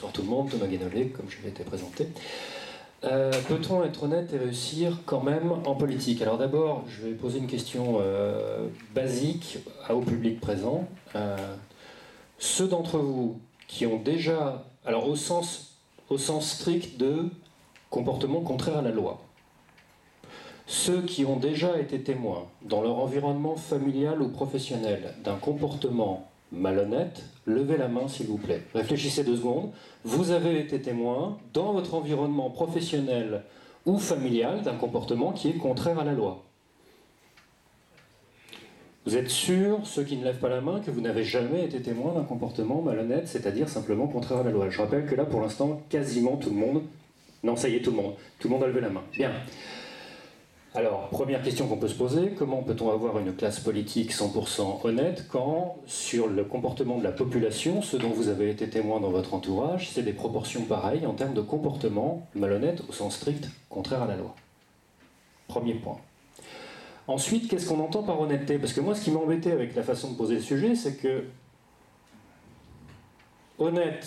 Bonsoir tout le monde, Thomas Guénolé, comme je l'ai été présenté. Euh, peut-on être honnête et réussir quand même en politique? Alors d'abord, je vais poser une question euh, basique au public présent. Euh, ceux d'entre vous qui ont déjà, alors au sens, au sens strict de comportement contraire à la loi, ceux qui ont déjà été témoins dans leur environnement familial ou professionnel d'un comportement malhonnête, levez la main s'il vous plaît. Réfléchissez deux secondes. Vous avez été témoin dans votre environnement professionnel ou familial d'un comportement qui est contraire à la loi. Vous êtes sûr, ceux qui ne lèvent pas la main, que vous n'avez jamais été témoin d'un comportement malhonnête, c'est-à-dire simplement contraire à la loi. Je rappelle que là, pour l'instant, quasiment tout le monde. Non, ça y est, tout le monde. Tout le monde a levé la main. Bien. Alors, première question qu'on peut se poser, comment peut-on avoir une classe politique 100% honnête quand, sur le comportement de la population, ce dont vous avez été témoin dans votre entourage, c'est des proportions pareilles en termes de comportement malhonnête au sens strict, contraire à la loi? Premier point. Ensuite, qu'est-ce qu'on entend par honnêteté? Parce que moi, ce qui m'embêtait avec la façon de poser le sujet, c'est que honnête,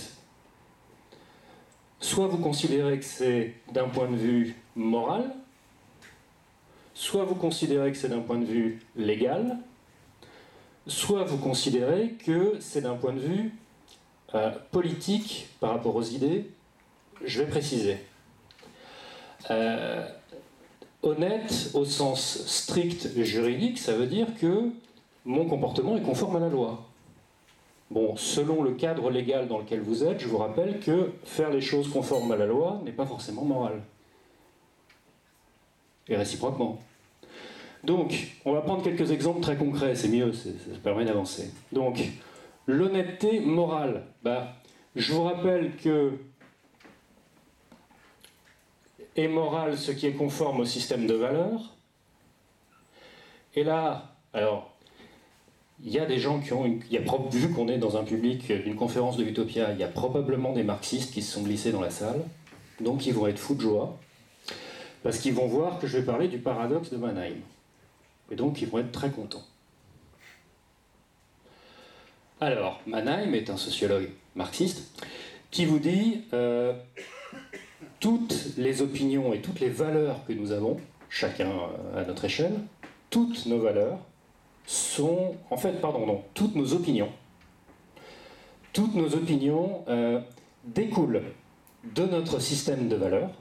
soit vous considérez que c'est d'un point de vue moral, soit vous considérez que c'est d'un point de vue légal, soit vous considérez que c'est d'un point de vue euh, politique par rapport aux idées. Je vais préciser. Euh, honnête au sens strict juridique, ça veut dire que mon comportement est conforme à la loi. Bon, selon le cadre légal dans lequel vous êtes, je vous rappelle que faire les choses conformes à la loi n'est pas forcément moral. Et réciproquement. Donc, on va prendre quelques exemples très concrets, c'est mieux, ça permet d'avancer. Donc, l'honnêteté morale. Bah, je vous rappelle que est moral ce qui est conforme au système de valeurs. Et là, alors, il y a des gens qui ont, il y a, vu qu'on est dans un public d'une conférence de Utopia, il y a probablement des marxistes qui se sont glissés dans la salle, donc ils vont être fous de joie, parce qu'ils vont voir que je vais parler du paradoxe de Mannheim. Et donc ils vont être très contents. Alors, Mannheim est un sociologue marxiste qui vous dit euh, toutes les opinions et toutes les valeurs que nous avons, chacun euh, à notre échelle, toutes nos valeurs sont, en fait, pardon, non, toutes nos opinions, toutes nos opinions euh, découlent de notre système de valeurs,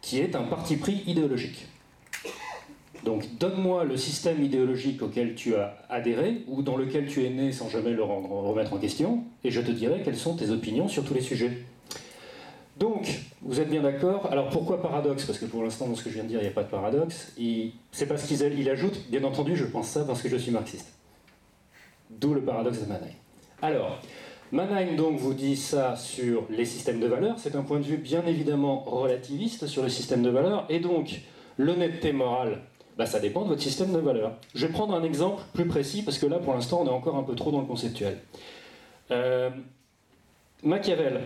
qui est un parti pris idéologique. Donc donne-moi le système idéologique auquel tu as adhéré ou dans lequel tu es né sans jamais le remettre en question, et je te dirai quelles sont tes opinions sur tous les sujets. Donc, vous êtes bien d'accord? Alors pourquoi paradoxe? Parce que pour l'instant, dans ce que je viens de dire, il n'y a pas de paradoxe. C'est parce qu'il ajoute, bien entendu, je pense ça parce que je suis marxiste. D'où le paradoxe de Mannheim. Alors, Mannheim donc vous dit ça sur les systèmes de valeurs. C'est un point de vue bien évidemment relativiste sur le système de valeurs. Et donc, l'honnêteté morale, bah, ça dépend de votre système de valeurs. Je vais prendre un exemple plus précis parce que là, pour l'instant, on est encore un peu trop dans le conceptuel. Euh, Machiavel,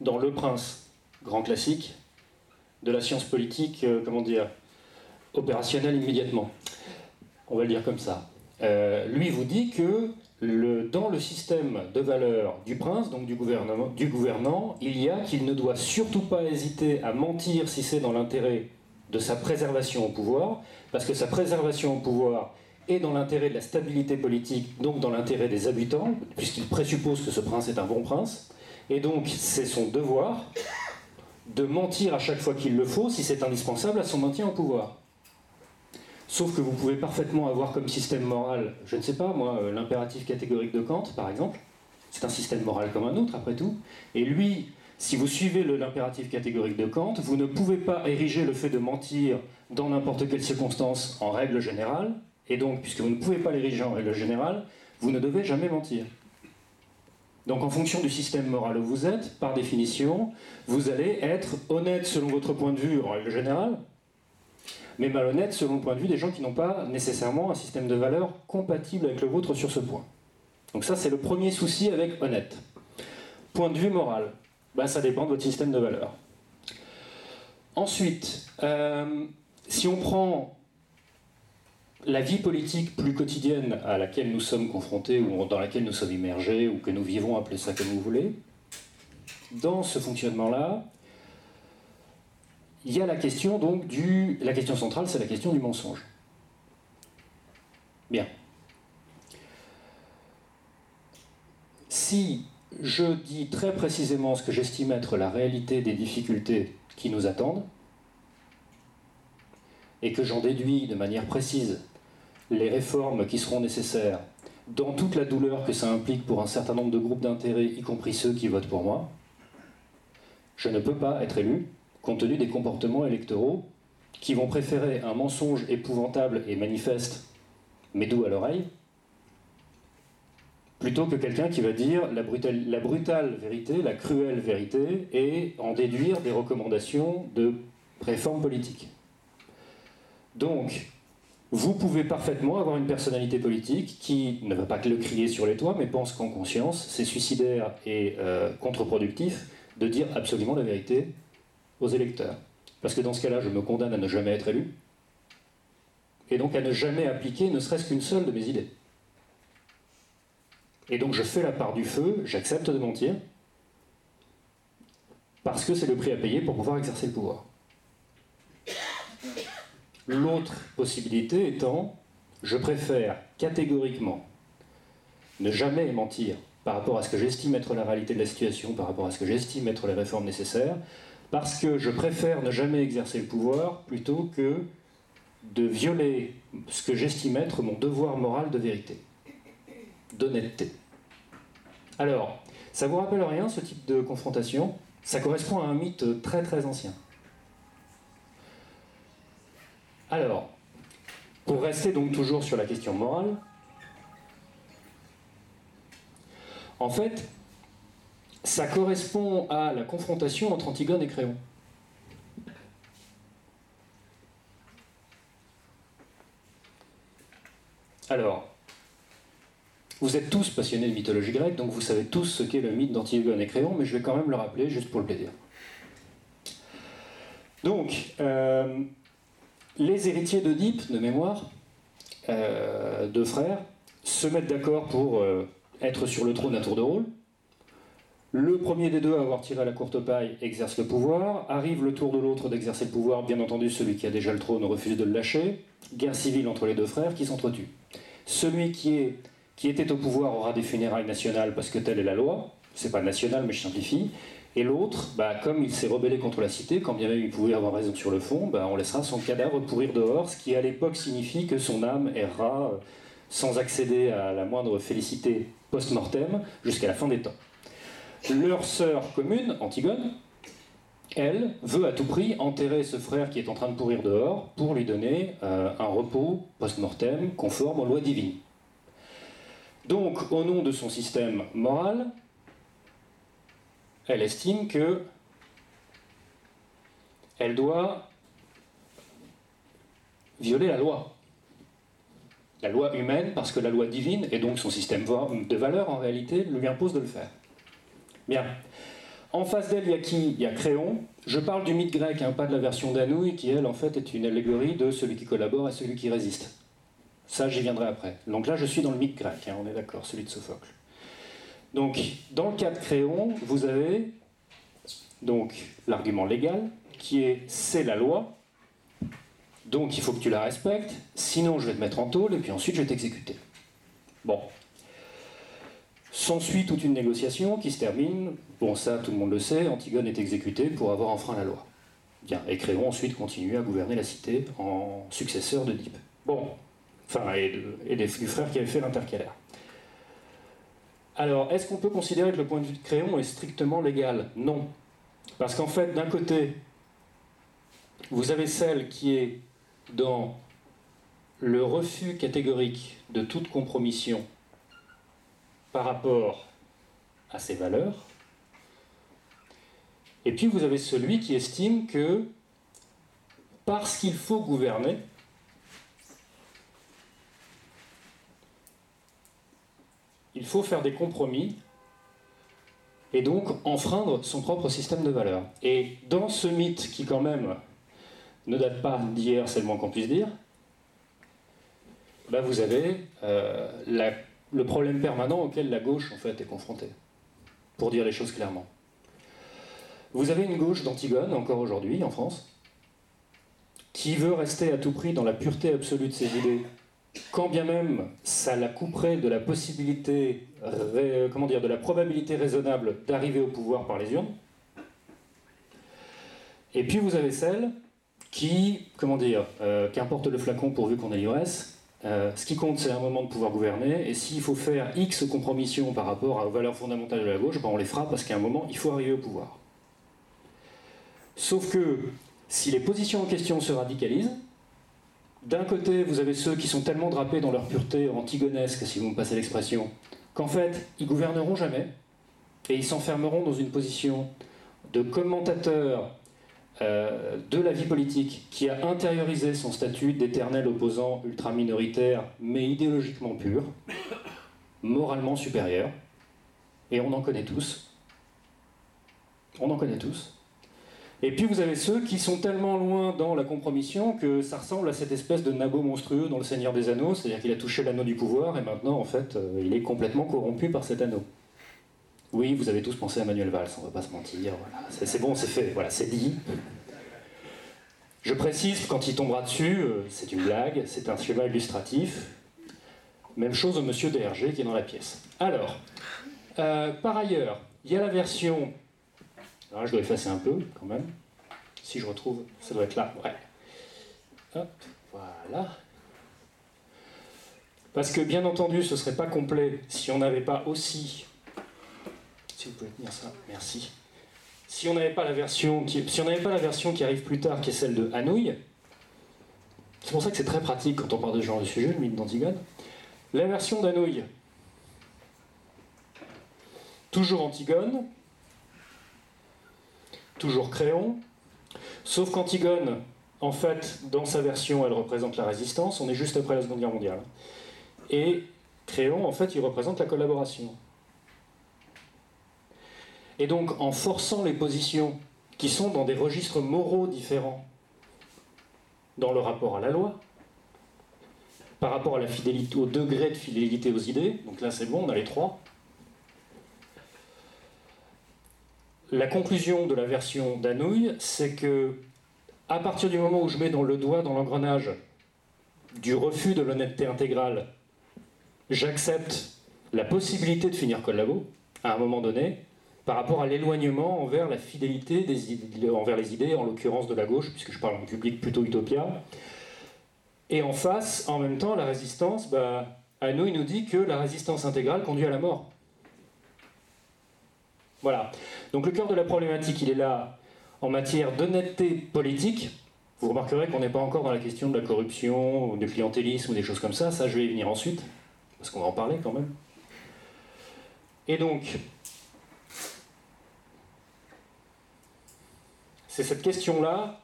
dans Le Prince, grand classique, de la science politique, euh, comment dire, opérationnelle immédiatement. On va le dire comme ça. Euh, lui vous dit que dans le système de valeurs du prince, donc du, gouvernement, du gouvernant, il y a qu'il ne doit surtout pas hésiter à mentir si c'est dans l'intérêt de sa préservation au pouvoir, parce que sa préservation au pouvoir est dans l'intérêt de la stabilité politique, donc dans l'intérêt des habitants, puisqu'il présuppose que ce prince est un bon prince, et donc c'est son devoir de mentir à chaque fois qu'il le faut, si c'est indispensable, à son maintien au pouvoir. Sauf que vous pouvez parfaitement avoir comme système moral, je ne sais pas moi, euh, l'impératif catégorique de Kant, par exemple. C'est un système moral comme un autre, après tout. Et lui, si vous suivez l'impératif catégorique de Kant, vous ne pouvez pas ériger le fait de mentir dans n'importe quelle circonstance en règle générale, et donc, puisque vous ne pouvez pas l'ériger en règle générale, vous ne devez jamais mentir. Donc en fonction du système moral où vous êtes, par définition, vous allez être honnête selon votre point de vue en règle générale, mais malhonnête selon le point de vue des gens qui n'ont pas nécessairement un système de valeurs compatible avec le vôtre sur ce point. Donc ça c'est le premier souci avec honnête. Point de vue moral, ben, ça dépend de votre système de valeurs. Ensuite, euh, si on prend la vie politique plus quotidienne à laquelle nous sommes confrontés ou dans laquelle nous sommes immergés ou que nous vivons, appelez ça comme vous voulez, dans ce fonctionnement-là, il y a la question donc du. La question centrale, c'est la question du mensonge. Bien. Si je dis très précisément ce que j'estime être la réalité des difficultés qui nous attendent, et que j'en déduis de manière précise les réformes qui seront nécessaires dans toute la douleur que ça implique pour un certain nombre de groupes d'intérêt, y compris ceux qui votent pour moi, je ne peux pas être élu compte tenu des comportements électoraux qui vont préférer un mensonge épouvantable et manifeste, mais doux à l'oreille, plutôt que quelqu'un qui va dire la brutale, vérité, la cruelle vérité, et en déduire des recommandations de réforme politique. Donc, vous pouvez parfaitement avoir une personnalité politique qui ne va pas que le crier sur les toits, mais pense qu'en conscience, c'est suicidaire et euh, contre-productif de dire absolument la vérité aux électeurs. Parce que dans ce cas-là, je me condamne à ne jamais être élu, et donc à ne jamais appliquer ne serait-ce qu'une seule de mes idées. Et donc je fais la part du feu, j'accepte de mentir, parce que c'est le prix à payer pour pouvoir exercer le pouvoir. L'autre possibilité étant, je préfère catégoriquement ne jamais mentir par rapport à ce que j'estime être la réalité de la situation, par rapport à ce que j'estime être les réformes nécessaires, parce que je préfère ne jamais exercer le pouvoir plutôt que de violer ce que j'estime être mon devoir moral de vérité d'honnêteté. Alors, ça vous rappelle rien ce type de confrontation? Ça correspond à un mythe très très ancien. Alors, pour rester donc toujours sur la question morale, en fait, ça correspond à la confrontation entre Antigone et Créon. Alors, vous êtes tous passionnés de mythologie grecque, donc vous savez tous ce qu'est le mythe d'Antigone et Créon, mais je vais quand même le rappeler juste pour le plaisir. Donc, euh, les héritiers d'Oedipe, de mémoire, euh, deux frères, se mettent d'accord pour euh, être sur le trône à tour de rôle. Le premier des deux à avoir tiré la courte paille exerce le pouvoir. Arrive le tour de l'autre d'exercer le pouvoir. Bien entendu, celui qui a déjà le trône refuse de le lâcher. Guerre civile entre les deux frères qui s'entretuent. Celui qui était au pouvoir aura des funérailles nationales parce que telle est la loi, c'est pas national mais je simplifie, et l'autre, bah, comme il s'est rebellé contre la cité, quand bien même il pouvait avoir raison sur le fond, bah, on laissera son cadavre pourrir dehors, ce qui à l'époque signifie que son âme errera euh, sans accéder à la moindre félicité post-mortem jusqu'à la fin des temps. Leur sœur commune, Antigone, elle veut à tout prix enterrer ce frère qui est en train de pourrir dehors pour lui donner euh, un repos post-mortem conforme aux lois divines. Donc, au nom de son système moral, elle estime que elle doit violer la loi. La loi humaine, parce que la loi divine, et donc son système de valeurs, en réalité, lui impose de le faire. Bien. En face d'elle, il y a qui? Il y a Créon. Je parle du mythe grec, hein, pas de la version d'Anouilh, qui, elle, en fait, est une allégorie de celui qui collabore et celui qui résiste. Ça, j'y viendrai après. Donc là, je suis dans le mythe grec, hein, on est d'accord, celui de Sophocle. Donc, dans le cas de Créon, vous avez donc l'argument légal qui est c'est la loi, donc il faut que tu la respectes, sinon je vais te mettre en tôle et puis ensuite je vais t'exécuter. Bon. S'ensuit toute une négociation qui se termine, bon ça tout le monde le sait, Antigone est exécutée pour avoir enfreint la loi. Bien, et Créon ensuite continue à gouverner la cité en successeur d'Oedipe. Bon, enfin, et, des frères qui avaient fait l'intercalaire. Alors, est-ce qu'on peut considérer que le point de vue de Créon est strictement légal? Non. Parce qu'en fait, d'un côté, vous avez celle qui est dans le refus catégorique de toute compromission par rapport à ses valeurs, et puis vous avez celui qui estime que parce qu'il faut gouverner, il faut faire des compromis et donc enfreindre son propre système de valeurs. Et dans ce mythe qui quand même ne date pas d'hier, c'est le moins qu'on puisse dire, bah, vous avez euh, le problème permanent auquel la gauche en fait est confrontée, pour dire les choses clairement. Vous avez une gauche d'Antigone, encore aujourd'hui, en France, qui veut rester à tout prix dans la pureté absolue de ses idées, quand bien même ça la couperait de la possibilité, comment dire, de la probabilité raisonnable d'arriver au pouvoir par les urnes. Et puis vous avez celle qui, comment dire, euh, qu'importe le flacon pourvu qu'on ait l'ivresse, euh, ce qui compte c'est un moment de pouvoir gouverner, et s'il faut faire X compromissions par rapport aux valeurs fondamentales de la gauche, ben on les fera parce qu'à un moment il faut arriver au pouvoir. Sauf que si les positions en question se radicalisent, d'un côté vous avez ceux qui sont tellement drapés dans leur pureté antigonesque, si vous me passez l'expression, qu'en fait ils gouverneront jamais, et ils s'enfermeront dans une position de commentateur euh, de la vie politique qui a intériorisé son statut d'éternel opposant ultra-minoritaire, mais idéologiquement pur, moralement supérieur. Et on en connaît tous. On en connaît tous. Et puis vous avez ceux qui sont tellement loin dans la compromission que ça ressemble à cette espèce de nabo monstrueux dans Le Seigneur des Anneaux, c'est-à-dire qu'il a touché l'anneau du pouvoir et maintenant en fait euh, il est complètement corrompu par cet anneau. Oui, vous avez tous pensé à Manuel Valls, on ne va pas se mentir. C'est bon, c'est fait, voilà, c'est dit. Je précise, quand il tombera dessus, euh, c'est une blague, c'est un schéma illustratif. Même chose au monsieur DRG qui est dans la pièce. Alors, euh, par ailleurs, il y a la version. Alors je dois effacer un peu quand même. Si je retrouve, ça doit être là. Ouais. Hop, voilà. Parce que bien entendu, ce ne serait pas complet si on n'avait pas aussi si vous pouvez tenir ça, merci. Si on n'avait pas la version qui, arrive plus tard, qui est celle de Hanouille, c'est pour ça que c'est très pratique quand on parle de ce genre de sujet, le mythe d'Antigone. La version d'Hanouille, toujours Antigone, toujours Créon, sauf qu'Antigone, en fait, dans sa version, elle représente la résistance, on est juste après la Seconde Guerre mondiale. Et Créon, en fait, il représente la collaboration. Et donc, en forçant les positions qui sont dans des registres moraux différents dans le rapport à la loi, par rapport au degré de fidélité aux idées, donc là c'est bon, on a les trois. La conclusion de la version d'Anouille, c'est que à partir du moment où je mets dans le doigt dans l'engrenage du refus de l'honnêteté intégrale, j'accepte la possibilité de finir collabo à un moment donné, par rapport à l'éloignement envers la fidélité envers les idées, en l'occurrence de la gauche, puisque je parle en public plutôt utopia. Et en face, en même temps, la résistance, bah, à nous, il nous dit que la résistance intégrale conduit à la mort. Voilà. Donc le cœur de la problématique, il est là en matière d'honnêteté politique. Vous remarquerez qu'on n'est pas encore dans la question de la corruption, ou du clientélisme, ou des choses comme ça. Ça, je vais y venir ensuite, parce qu'on va en parler quand même. Et donc, C'est cette question-là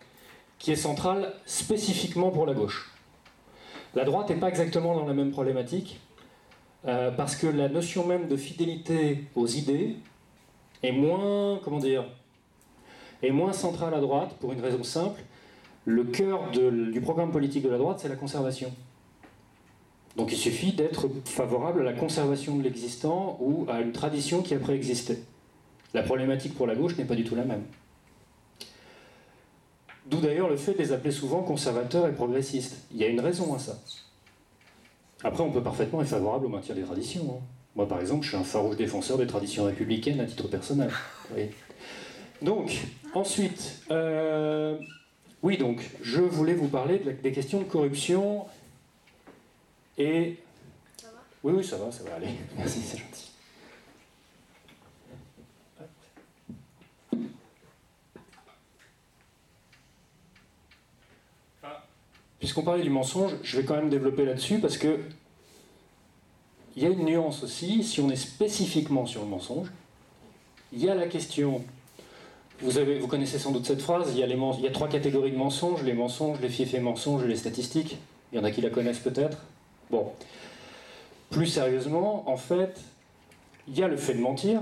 qui est centrale spécifiquement pour la gauche. La droite n'est pas exactement dans la même problématique, euh, parce que la notion même de fidélité aux idées est moins, comment dire, est moins centrale à droite pour une raison simple. Le cœur du programme politique de la droite, c'est la conservation. Donc il suffit d'être favorable à la conservation de l'existant ou à une tradition qui a préexisté. La problématique pour la gauche n'est pas du tout la même. D'où d'ailleurs le fait de les appeler souvent conservateurs et progressistes. Il y a une raison à ça. Après, on peut parfaitement être favorable au maintien des traditions. Hein. Moi, par exemple, je suis un farouche défenseur des traditions républicaines à titre personnel. Donc, ensuite, euh, oui, donc, je voulais vous parler des questions de corruption et. Ça va? Oui, oui, ça va, ça va aller. Merci, c'est gentil. Puisqu'on parlait du mensonge, je vais quand même développer là-dessus parce que il y a une nuance aussi, si on est spécifiquement sur le mensonge, il y a la question, vous, avez, vous connaissez sans doute cette phrase, il y, a les il y a trois catégories de mensonges, les mensonges, les fiefs mensonges et les statistiques. Il y en a qui la connaissent peut-être. Bon. Plus sérieusement, en fait, il y a le fait de mentir,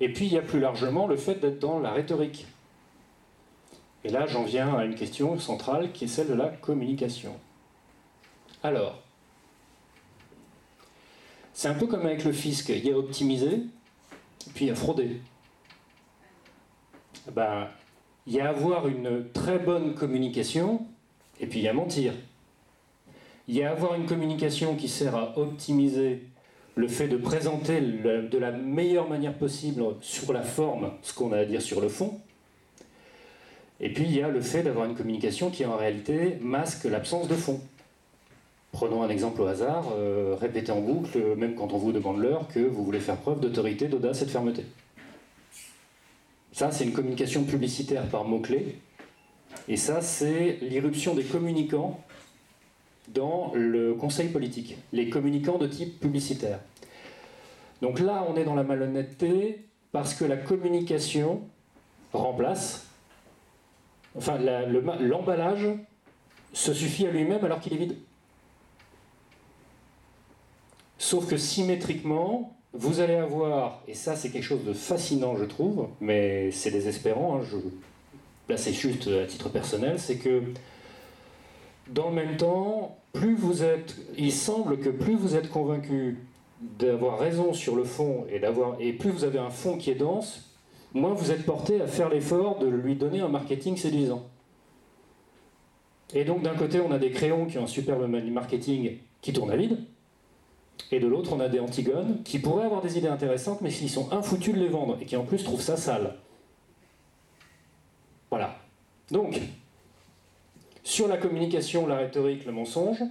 et puis il y a plus largement le fait d'être dans la rhétorique. Et là, j'en viens à une question centrale qui est celle de la communication. Alors, c'est un peu comme avec le fisc, il y a optimisé puis il y a frauder. Ben, il y a avoir une très bonne communication, et puis il y a mentir. Il y a avoir une communication qui sert à optimiser le fait de présenter de la meilleure manière possible sur la forme ce qu'on a à dire sur le fond. Et puis il y a le fait d'avoir une communication qui en réalité masque l'absence de fond. Prenons un exemple au hasard, euh, répétez en boucle, même quand on vous demande l'heure, que vous voulez faire preuve d'autorité, d'audace et de fermeté. Ça, c'est une communication publicitaire par mots-clés. Et ça, c'est l'irruption des communicants dans le conseil politique, les communicants de type publicitaire. Donc là, on est dans la malhonnêteté parce que la communication remplace, enfin l'emballage se suffit à lui-même alors qu'il est vide. Sauf que symétriquement, vous allez avoir, et ça c'est quelque chose de fascinant je trouve, mais c'est désespérant, hein, là c'est juste à titre personnel, c'est que dans le même temps, plus vous êtes, il semble que plus vous êtes convaincu d'avoir raison sur le fond et d'avoir et plus vous avez un fond qui est dense, moins vous êtes porté à faire l'effort de lui donner un marketing séduisant. Et donc d'un côté, on a des crayons qui ont un superbe marketing qui tourne à vide, et de l'autre, on a des antigones qui pourraient avoir des idées intéressantes, mais qui sont infoutus de les vendre et qui en plus trouvent ça sale. Voilà. Donc, sur la communication, la rhétorique, le mensonge,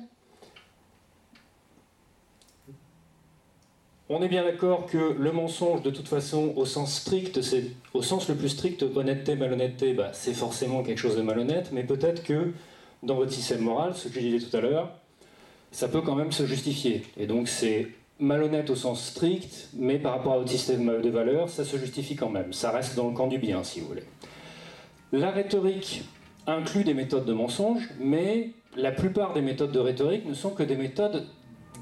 on est bien d'accord que le mensonge, de toute façon, au sens strict, c'est au sens le plus strict, honnêteté, malhonnêteté, bah, c'est forcément quelque chose de malhonnête, mais peut-être que dans votre système moral, ce que je disais tout à l'heure, ça peut quand même se justifier. Et donc c'est malhonnête au sens strict, mais par rapport à votre système de valeurs, ça se justifie quand même. Ça reste dans le camp du bien, si vous voulez. La rhétorique inclut des méthodes de mensonge, mais la plupart des méthodes de rhétorique ne sont que des méthodes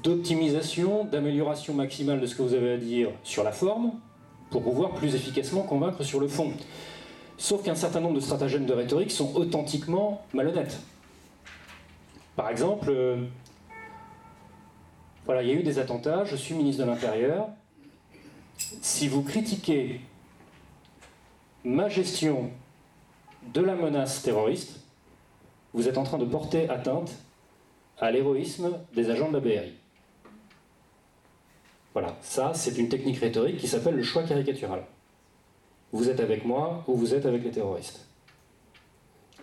d'optimisation, d'amélioration maximale de ce que vous avez à dire sur la forme, pour pouvoir plus efficacement convaincre sur le fond. Sauf qu'un certain nombre de stratagèmes de rhétorique sont authentiquement malhonnêtes. Par exemple, euh, voilà, il y a eu des attentats, je suis ministre de l'Intérieur. Si vous critiquez ma gestion de la menace terroriste, vous êtes en train de porter atteinte à l'héroïsme des agents de la BRI. Voilà, ça c'est une technique rhétorique qui s'appelle le choix caricatural. Vous êtes avec moi ou vous êtes avec les terroristes.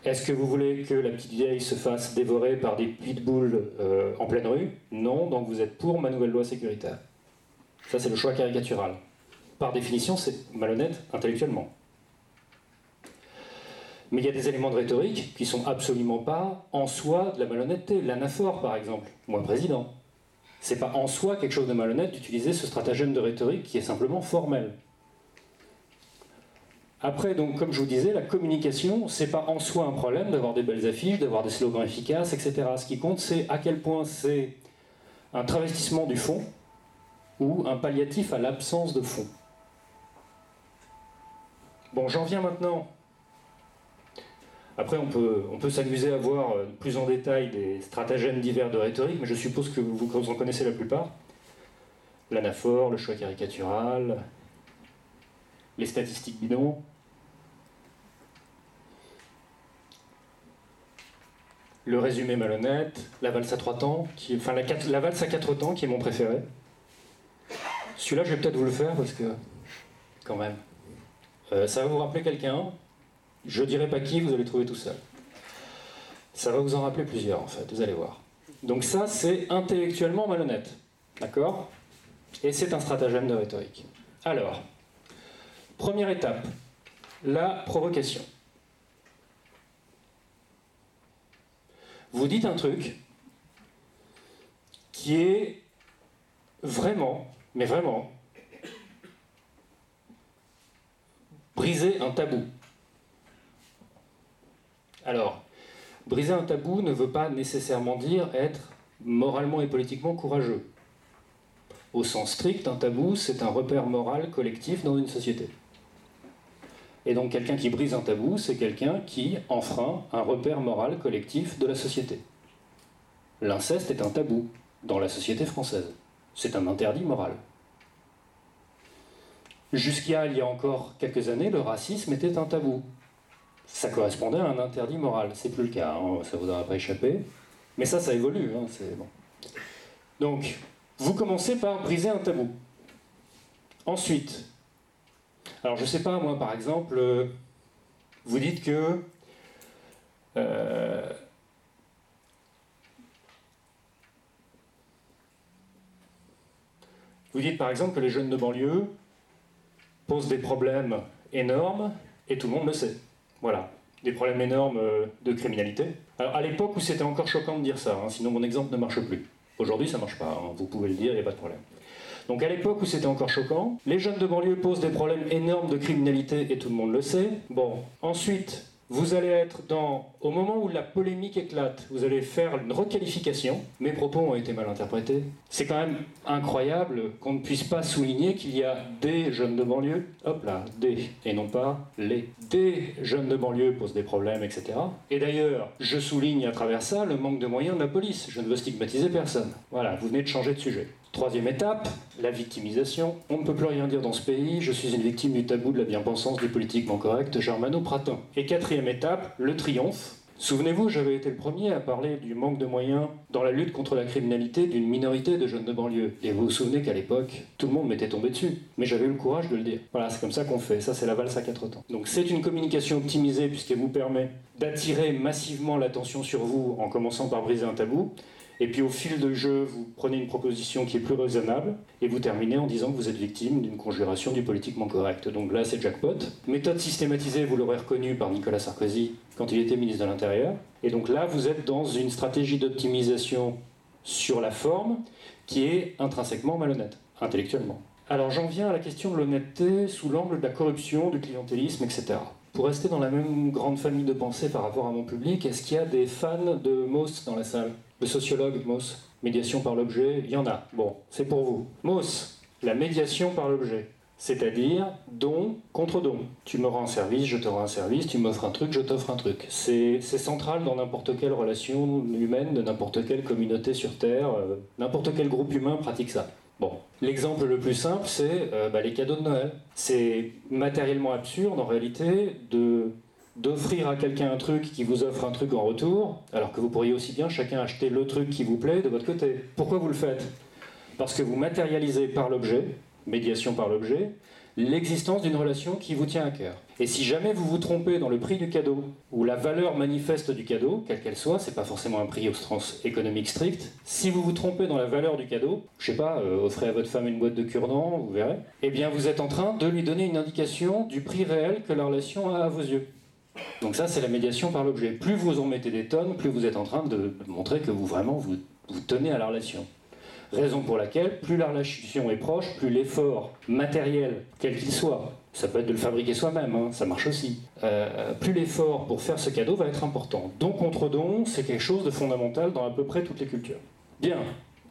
Est-ce que vous voulez que la petite vieille se fasse dévorer par des pitbulls euh, en pleine rue? Non, donc vous êtes pour ma nouvelle loi sécuritaire. Ça, c'est le choix caricatural. Par définition, c'est malhonnête intellectuellement. Mais il y a des éléments de rhétorique qui sont absolument pas en soi de la malhonnêteté. L'anaphore, par exemple, moi président. C'est pas en soi quelque chose de malhonnête d'utiliser ce stratagème de rhétorique qui est simplement formel. Après, donc, comme je vous disais, la communication, c'est pas en soi un problème d'avoir des belles affiches, d'avoir des slogans efficaces, etc. Ce qui compte, c'est à quel point c'est un travestissement du fond ou un palliatif à l'absence de fond. Bon, j'en viens maintenant. Après, on peut, on peut s'amuser à voir euh, plus en détail des stratagèmes divers de rhétorique, mais je suppose que vous, en connaissez la plupart. L'anaphore, le choix caricatural, les statistiques bidons. Le résumé malhonnête, la valse à trois temps, qui, enfin la, valse à quatre temps qui est mon préféré. Celui-là, je vais peut-être vous le faire parce que, quand même, euh, ça va vous rappeler quelqu'un. Je dirai pas qui, vous allez trouver tout seul. Ça va vous en rappeler plusieurs, en fait, vous allez voir. Donc ça, c'est intellectuellement malhonnête. D'accord? Et c'est un stratagème de rhétorique. Alors, Première étape, la provocation. Vous dites un truc qui est vraiment, mais vraiment, briser un tabou. Alors, briser un tabou ne veut pas nécessairement dire être moralement et politiquement courageux. Au sens strict, un tabou, c'est un repère moral collectif dans une société. Et donc quelqu'un qui brise un tabou, c'est quelqu'un qui enfreint un repère moral collectif de la société. L'inceste est un tabou dans la société française. C'est un interdit moral. Jusqu'à il y a encore quelques années, le racisme était un tabou. Ça correspondait à un interdit moral. C'est plus le cas, hein, ça vous aura pas échappé. Mais ça, ça évolue. Hein, bon. Donc, vous commencez par briser un tabou. Ensuite, alors je sais pas, moi par exemple, euh, vous dites que euh, vous dites par exemple que les jeunes de banlieue posent des problèmes énormes et tout le monde le sait. Voilà, des problèmes énormes euh, de criminalité. Alors à l'époque où c'était encore choquant de dire ça, hein, sinon mon exemple ne marche plus. Aujourd'hui ça marche pas, hein, vous pouvez le dire, il n'y a pas de problème. Donc à l'époque où c'était encore choquant, les jeunes de banlieue posent des problèmes énormes de criminalité et tout le monde le sait. Bon, ensuite, vous allez être dans, au moment où la polémique éclate, vous allez faire une requalification. Mes propos ont été mal interprétés. C'est quand même incroyable qu'on ne puisse pas souligner qu'il y a des jeunes de banlieue, hop là, des, et non pas les. Des jeunes de banlieue posent des problèmes, etc. Et d'ailleurs, je souligne à travers ça le manque de moyens de la police. Je ne veux stigmatiser personne. Voilà, vous venez de changer de sujet. Troisième étape, la victimisation. On ne peut plus rien dire dans ce pays, je suis une victime du tabou de la bien-pensance du politiquement correct Germano Pratin. Et quatrième étape, le triomphe. Souvenez-vous, j'avais été le premier à parler du manque de moyens dans la lutte contre la criminalité d'une minorité de jeunes de banlieue. Et vous vous souvenez qu'à l'époque, tout le monde m'était tombé dessus. Mais j'avais eu le courage de le dire. Voilà, c'est comme ça qu'on fait. Ça, c'est la valse à quatre temps. Donc c'est une communication optimisée puisqu'elle vous permet d'attirer massivement l'attention sur vous en commençant par briser un tabou et puis au fil de jeu, vous prenez une proposition qui est plus raisonnable et vous terminez en disant que vous êtes victime d'une conjuration du politiquement correct. Donc là, c'est jackpot. Méthode systématisée, vous l'aurez reconnu par Nicolas Sarkozy quand il était ministre de l'Intérieur. Et donc là, vous êtes dans une stratégie d'optimisation sur la forme qui est intrinsèquement malhonnête, intellectuellement. Alors j'en viens à la question de l'honnêteté sous l'angle de la corruption, du clientélisme, etc. Pour rester dans la même grande famille de pensée par rapport à mon public, est-ce qu'il y a des fans de Moss dans la salle? Le sociologue Moss Médiation par l'objet Il y en a. Bon, c'est pour vous. Moss, la médiation par l'objet. C'est-à-dire don contre don. Tu me rends un service, je te rends un service, tu m'offres un truc, je t'offre un truc. C'est central dans n'importe quelle relation humaine, de n'importe quelle communauté sur Terre. Euh, n'importe quel groupe humain pratique ça. Bon, l'exemple le plus simple, c'est euh, bah, les cadeaux de Noël. C'est matériellement absurde en réalité de d'offrir à quelqu'un un truc qui vous offre un truc en retour, alors que vous pourriez aussi bien chacun acheter le truc qui vous plaît de votre côté. Pourquoi vous le faites? Parce que vous matérialisez par l'objet, médiation par l'objet, l'existence d'une relation qui vous tient à cœur. Et si jamais vous vous trompez dans le prix du cadeau, ou la valeur manifeste du cadeau, quelle qu'elle soit, c'est pas forcément un prix au sens économique strict, si vous vous trompez dans la valeur du cadeau, je sais pas, euh, offrez à votre femme une boîte de cure-dents, vous verrez, eh bien vous êtes en train de lui donner une indication du prix réel que la relation a à vos yeux. Donc ça, c'est la médiation par l'objet. Plus vous en mettez des tonnes, plus vous êtes en train de montrer que vous vraiment vous, tenez à la relation. Raison pour laquelle, plus la relation est proche, plus l'effort matériel, quel qu'il soit, ça peut être de le fabriquer soi-même, hein, ça marche aussi, euh, plus l'effort pour faire ce cadeau va être important. Don contre don, c'est quelque chose de fondamental dans à peu près toutes les cultures. Bien,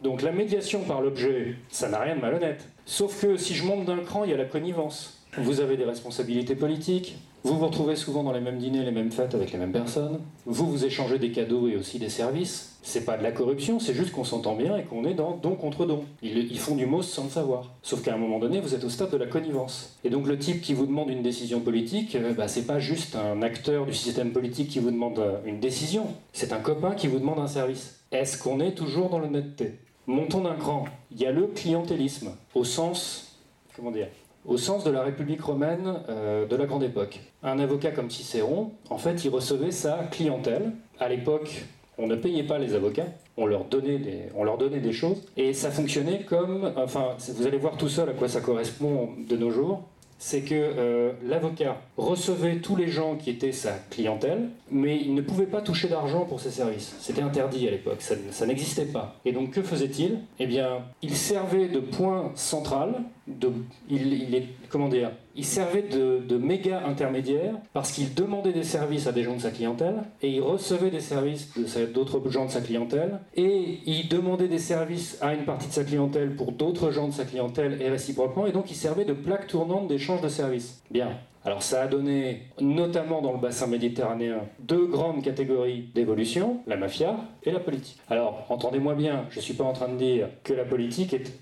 donc la médiation par l'objet, ça n'a rien de malhonnête. Sauf que si je monte d'un cran, il y a la connivence. Vous avez des responsabilités politiques, vous vous retrouvez souvent dans les mêmes dîners, les mêmes fêtes avec les mêmes personnes. Vous vous échangez des cadeaux et aussi des services. C'est pas de la corruption, c'est juste qu'on s'entend bien et qu'on est dans don contre don. Ils, font du mot sans le savoir. Sauf qu'à un moment donné, vous êtes au stade de la connivence. Et donc le type qui vous demande une décision politique, euh, bah, c'est pas juste un acteur du système politique qui vous demande euh, une décision. C'est un copain qui vous demande un service. Est-ce qu'on est toujours dans l'honnêteté? Montons d'un cran. Il y a le clientélisme, au sens, comment dire, au sens de la République romaine euh, de la Grande Époque. Un avocat comme Cicéron, en fait, il recevait sa clientèle. À l'époque, on ne payait pas les avocats, on leur donnait des, on leur donnait des choses, et ça fonctionnait comme, enfin, vous allez voir tout seul à quoi ça correspond de nos jours c'est que euh, l'avocat recevait tous les gens qui étaient sa clientèle, mais il ne pouvait pas toucher d'argent pour ses services. C'était interdit à l'époque, ça, n'existait pas. Et donc que faisait-il? Eh bien, il servait de point central, de, il, comment dire, il servait de, de méga intermédiaire parce qu'il demandait des services à des gens de sa clientèle et il recevait des services d'autres gens de sa clientèle et il demandait des services à une partie de sa clientèle pour d'autres gens de sa clientèle et réciproquement et donc il servait de plaque tournante d'échange de services. Bien. Alors ça a donné, notamment dans le bassin méditerranéen, deux grandes catégories d'évolution, la mafia et la politique. Alors, entendez-moi bien, je ne suis pas en train de dire que la politique est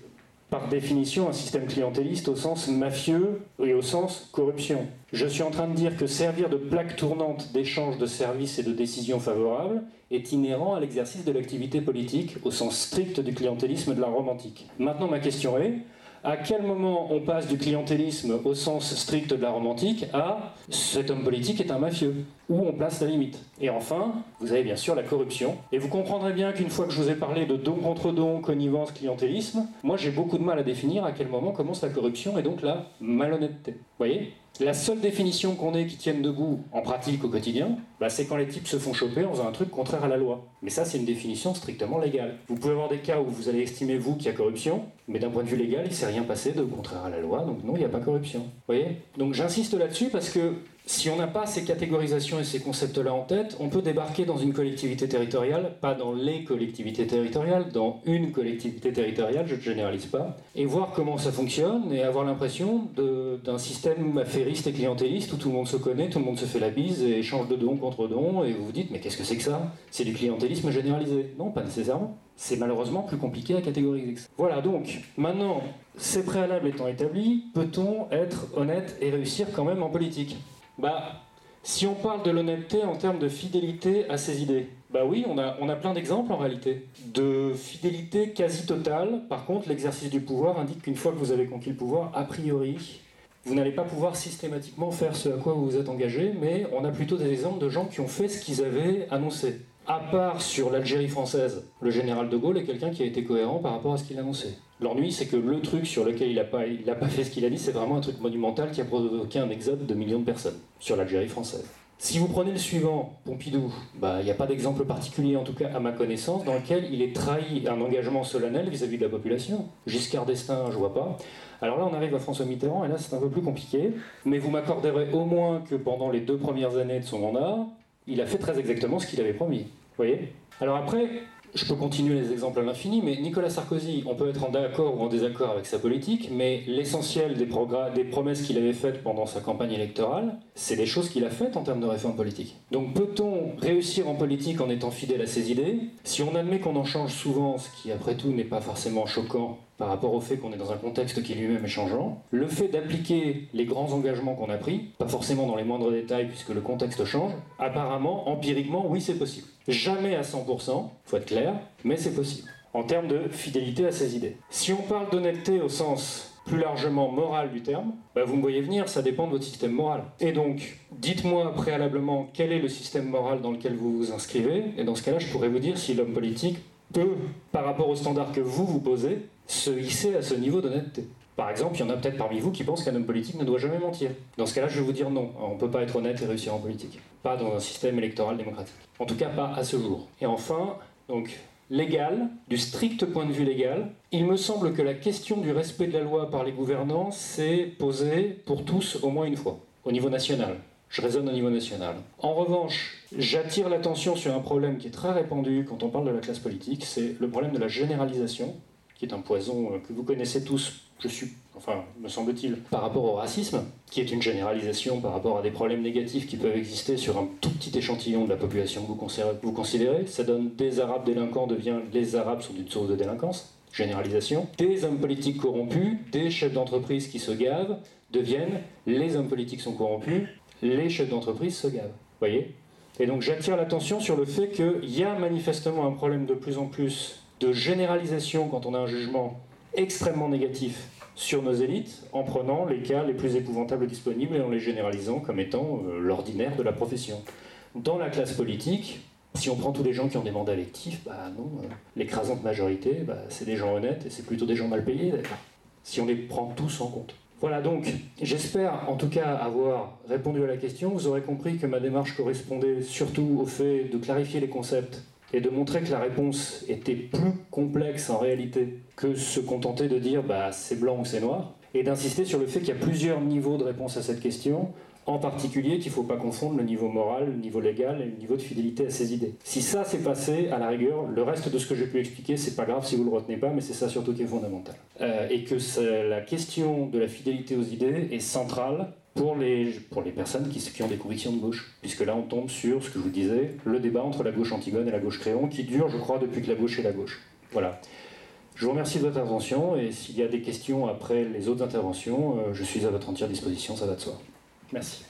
par définition un système clientéliste au sens mafieux et au sens corruption. Je suis en train de dire que servir de plaque tournante d'échange de services et de décisions favorables est inhérent à l'exercice de l'activité politique au sens strict du clientélisme de la romantique. Maintenant, ma question est, à quel moment on passe du clientélisme au sens strict de la romantique à cet homme politique est un mafieux Où on place la limite Et enfin, vous avez bien sûr la corruption. Et vous comprendrez bien qu'une fois que je vous ai parlé de don contre don, connivence, clientélisme, moi j'ai beaucoup de mal à définir à quel moment commence la corruption et donc la malhonnêteté. Vous voyez? La seule définition qu'on ait qui tienne debout en pratique au quotidien, bah, c'est quand les types se font choper en faisant un truc contraire à la loi. Mais ça, c'est une définition strictement légale. Vous pouvez avoir des cas où vous allez estimer, vous, qu'il y a corruption, mais d'un point de vue légal, il s'est rien passé de contraire à la loi, donc non, il n'y a pas corruption. Vous voyez? Donc j'insiste là-dessus parce que si on n'a pas ces catégorisations et ces concepts-là en tête, on peut débarquer dans une collectivité territoriale, pas dans les collectivités territoriales, dans une collectivité territoriale, je ne généralise pas, et voir comment ça fonctionne et avoir l'impression d'un système affairiste et clientéliste où tout le monde se connaît, tout le monde se fait la bise et échange de dons contre dons, et vous vous dites, mais qu'est-ce que c'est que ça? C'est du clientélisme généralisé Non, pas nécessairement. C'est malheureusement plus compliqué à catégoriser. Voilà, donc, maintenant, ces préalables étant établis, peut-on être honnête et réussir quand même en politique? Bah, si on parle de l'honnêteté en termes de fidélité à ses idées, bah oui, on a, plein d'exemples en réalité. De fidélité quasi totale. Par contre, l'exercice du pouvoir indique qu'une fois que vous avez conquis le pouvoir, a priori, vous n'allez pas pouvoir systématiquement faire ce à quoi vous vous êtes engagé, mais on a plutôt des exemples de gens qui ont fait ce qu'ils avaient annoncé. À part sur l'Algérie française, le général de Gaulle est quelqu'un qui a été cohérent par rapport à ce qu'il annonçait. L'ennui, c'est que le truc sur lequel il n'a pas, pas fait ce qu'il a dit, c'est vraiment un truc monumental qui a provoqué un exode de millions de personnes sur l'Algérie française. Si vous prenez le suivant, Pompidou, bah, il n'y a pas d'exemple particulier, en tout cas à ma connaissance, dans lequel il est trahi un engagement solennel vis-à-vis de la population. Giscard d'Estaing, je vois pas. Alors là, on arrive à François Mitterrand, et là, c'est un peu plus compliqué. Mais vous m'accorderez au moins que pendant les deux premières années de son mandat, il a fait très exactement ce qu'il avait promis. Vous voyez? Alors après, je peux continuer les exemples à l'infini, mais Nicolas Sarkozy, on peut être en d'accord ou en désaccord avec sa politique, mais l'essentiel des, des, promesses qu'il avait faites pendant sa campagne électorale, c'est des choses qu'il a faites en termes de réforme politique. Donc peut-on réussir en politique en étant fidèle à ses idées? Si on admet qu'on en change souvent, ce qui après tout n'est pas forcément choquant par rapport au fait qu'on est dans un contexte qui lui-même est changeant, le fait d'appliquer les grands engagements qu'on a pris, pas forcément dans les moindres détails puisque le contexte change, apparemment, empiriquement, oui c'est possible. Jamais à 100%, faut être clair, mais c'est possible. En termes de fidélité à ses idées. Si on parle d'honnêteté au sens plus largement moral du terme, bah vous me voyez venir, ça dépend de votre système moral. Et donc, dites-moi préalablement quel est le système moral dans lequel vous vous inscrivez, et dans ce cas-là, je pourrais vous dire si l'homme politique peut, par rapport aux standards que vous vous posez, se hisser à ce niveau d'honnêteté. Par exemple, il y en a peut-être parmi vous qui pensent qu'un homme politique ne doit jamais mentir. Dans ce cas-là, je vais vous dire non. On ne peut pas être honnête et réussir en politique. Pas dans un système électoral démocratique. En tout cas, pas à ce jour. Et enfin, donc, légal, du strict point de vue légal, il me semble que la question du respect de la loi par les gouvernants s'est posée pour tous au moins une fois, au niveau national. Je raisonne au niveau national. En revanche, j'attire l'attention sur un problème qui est très répandu quand on parle de la classe politique, c'est le problème de la généralisation, qui est un poison euh, que vous connaissez tous, je suis, enfin, me semble-t-il, par rapport au racisme, qui est une généralisation par rapport à des problèmes négatifs qui peuvent exister sur un tout petit échantillon de la population que vous considérez. Ça donne des Arabes délinquants devient les Arabes sont une source de délinquance. Généralisation. Des hommes politiques corrompus, des chefs d'entreprise qui se gavent, deviennent les hommes politiques sont corrompus, les chefs d'entreprise se gavent. Voyez? Et donc j'attire l'attention sur le fait qu'il y a manifestement un problème de plus en plus de généralisation quand on a un jugement extrêmement négatif sur nos élites en prenant les cas les plus épouvantables disponibles et en les généralisant comme étant euh, l'ordinaire de la profession. Dans la classe politique, si on prend tous les gens qui ont des mandats électifs, bah non, euh, l'écrasante majorité, bah, c'est des gens honnêtes et c'est plutôt des gens mal payés d'ailleurs, si on les prend tous en compte. Voilà donc, j'espère en tout cas avoir répondu à la question. Vous aurez compris que ma démarche correspondait surtout au fait de clarifier les concepts et de montrer que la réponse était plus complexe en réalité que se contenter de dire bah, c'est blanc ou c'est noir, et d'insister sur le fait qu'il y a plusieurs niveaux de réponse à cette question, en particulier qu'il ne faut pas confondre le niveau moral, le niveau légal et le niveau de fidélité à ses idées. Si ça s'est passé, à la rigueur, le reste de ce que j'ai pu expliquer, c'est pas grave si vous le retenez pas, mais c'est ça surtout qui est fondamental. Euh, et que la question de la fidélité aux idées est centrale pour les, pour les personnes qui, qui, ont des convictions de gauche. Puisque là, on tombe sur ce que je vous disais, le débat entre la gauche Antigone et la gauche Créon, qui dure, je crois, depuis que la gauche est la gauche. Voilà. Je vous remercie de votre attention et s'il y a des questions après les autres interventions, je suis à votre entière disposition, ça va de soi. Merci.